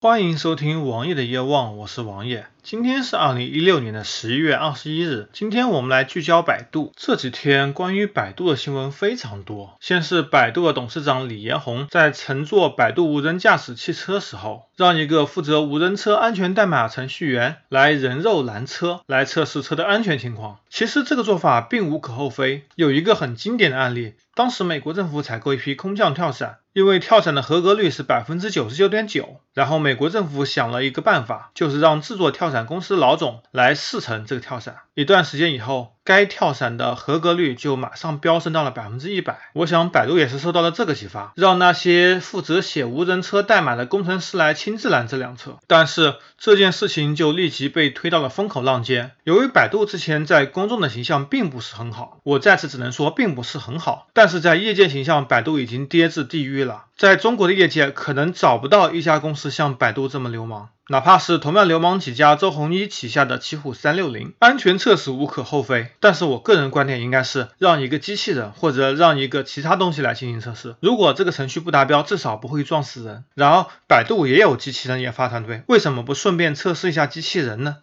欢迎收听王爷的夜望，我是王爷。今天是二零一六年的十一月二十一日。今天我们来聚焦百度。这几天关于百度的新闻非常多。先是百度的董事长李彦宏在乘坐百度无人驾驶汽车时候，让一个负责无人车安全代码程序员来人肉拦车，来测试车的安全情况。其实这个做法并无可厚非。有一个很经典的案例，当时美国政府采购一批空降跳伞。因为跳伞的合格率是百分之九十九点九，然后美国政府想了一个办法，就是让制作跳伞公司老总来试乘这个跳伞。一段时间以后，该跳伞的合格率就马上飙升到了百分之一百。我想百度也是受到了这个启发，让那些负责写无人车代码的工程师来亲自拦这辆车。但是这件事情就立即被推到了风口浪尖。由于百度之前在公众的形象并不是很好，我在此只能说并不是很好。但是在业界形象，百度已经跌至地狱了。在中国的业界，可能找不到一家公司像百度这么流氓。哪怕是同样流氓起家，周鸿祎旗下的奇虎三六零，安全测试无可厚非。但是我个人观点应该是让一个机器人或者让一个其他东西来进行测试。如果这个程序不达标，至少不会撞死人。然而，百度也有机器人研发团队，为什么不顺便测试一下机器人呢？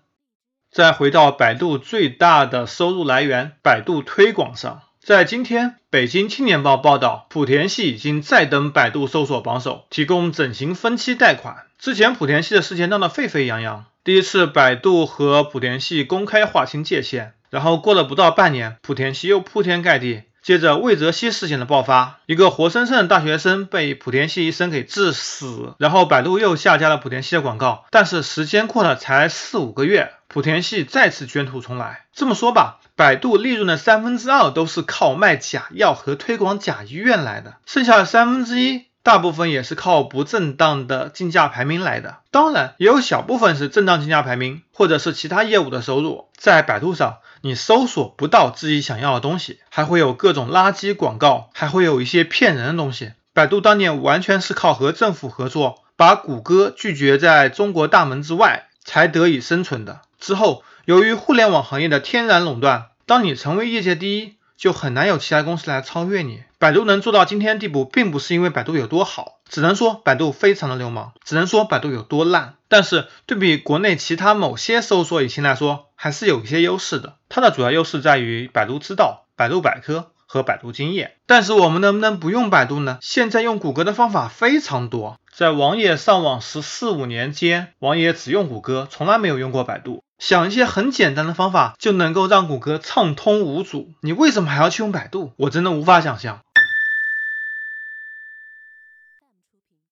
再回到百度最大的收入来源——百度推广上。在今天，北京青年报报道，莆田系已经再登百度搜索榜首，提供整形分期贷款。之前莆田系的事情闹得沸沸扬扬，第一次百度和莆田系公开划清界限，然后过了不到半年，莆田系又铺天盖地。接着魏则西事件的爆发，一个活生生的大学生被莆田系医生给治死，然后百度又下架了莆田系的广告。但是时间过了才四五个月，莆田系再次卷土重来。这么说吧。百度利润的三分之二都是靠卖假药和推广假医院来的，剩下的三分之一大部分也是靠不正当的竞价排名来的。当然，也有小部分是正当竞价排名或者是其他业务的收入。在百度上，你搜索不到自己想要的东西，还会有各种垃圾广告，还会有一些骗人的东西。百度当年完全是靠和政府合作，把谷歌拒绝在中国大门之外，才得以生存的。之后。由于互联网行业的天然垄断，当你成为业界第一，就很难有其他公司来超越你。百度能做到今天地步，并不是因为百度有多好，只能说百度非常的流氓，只能说百度有多烂。但是对比国内其他某些搜索引擎来说，还是有一些优势的。它的主要优势在于百度知道、百度百科和百度经验。但是我们能不能不用百度呢？现在用谷歌的方法非常多。在王爷上网十四五年间，王爷只用谷歌，从来没有用过百度。想一些很简单的方法就能够让谷歌畅通无阻，你为什么还要去用百度？我真的无法想象。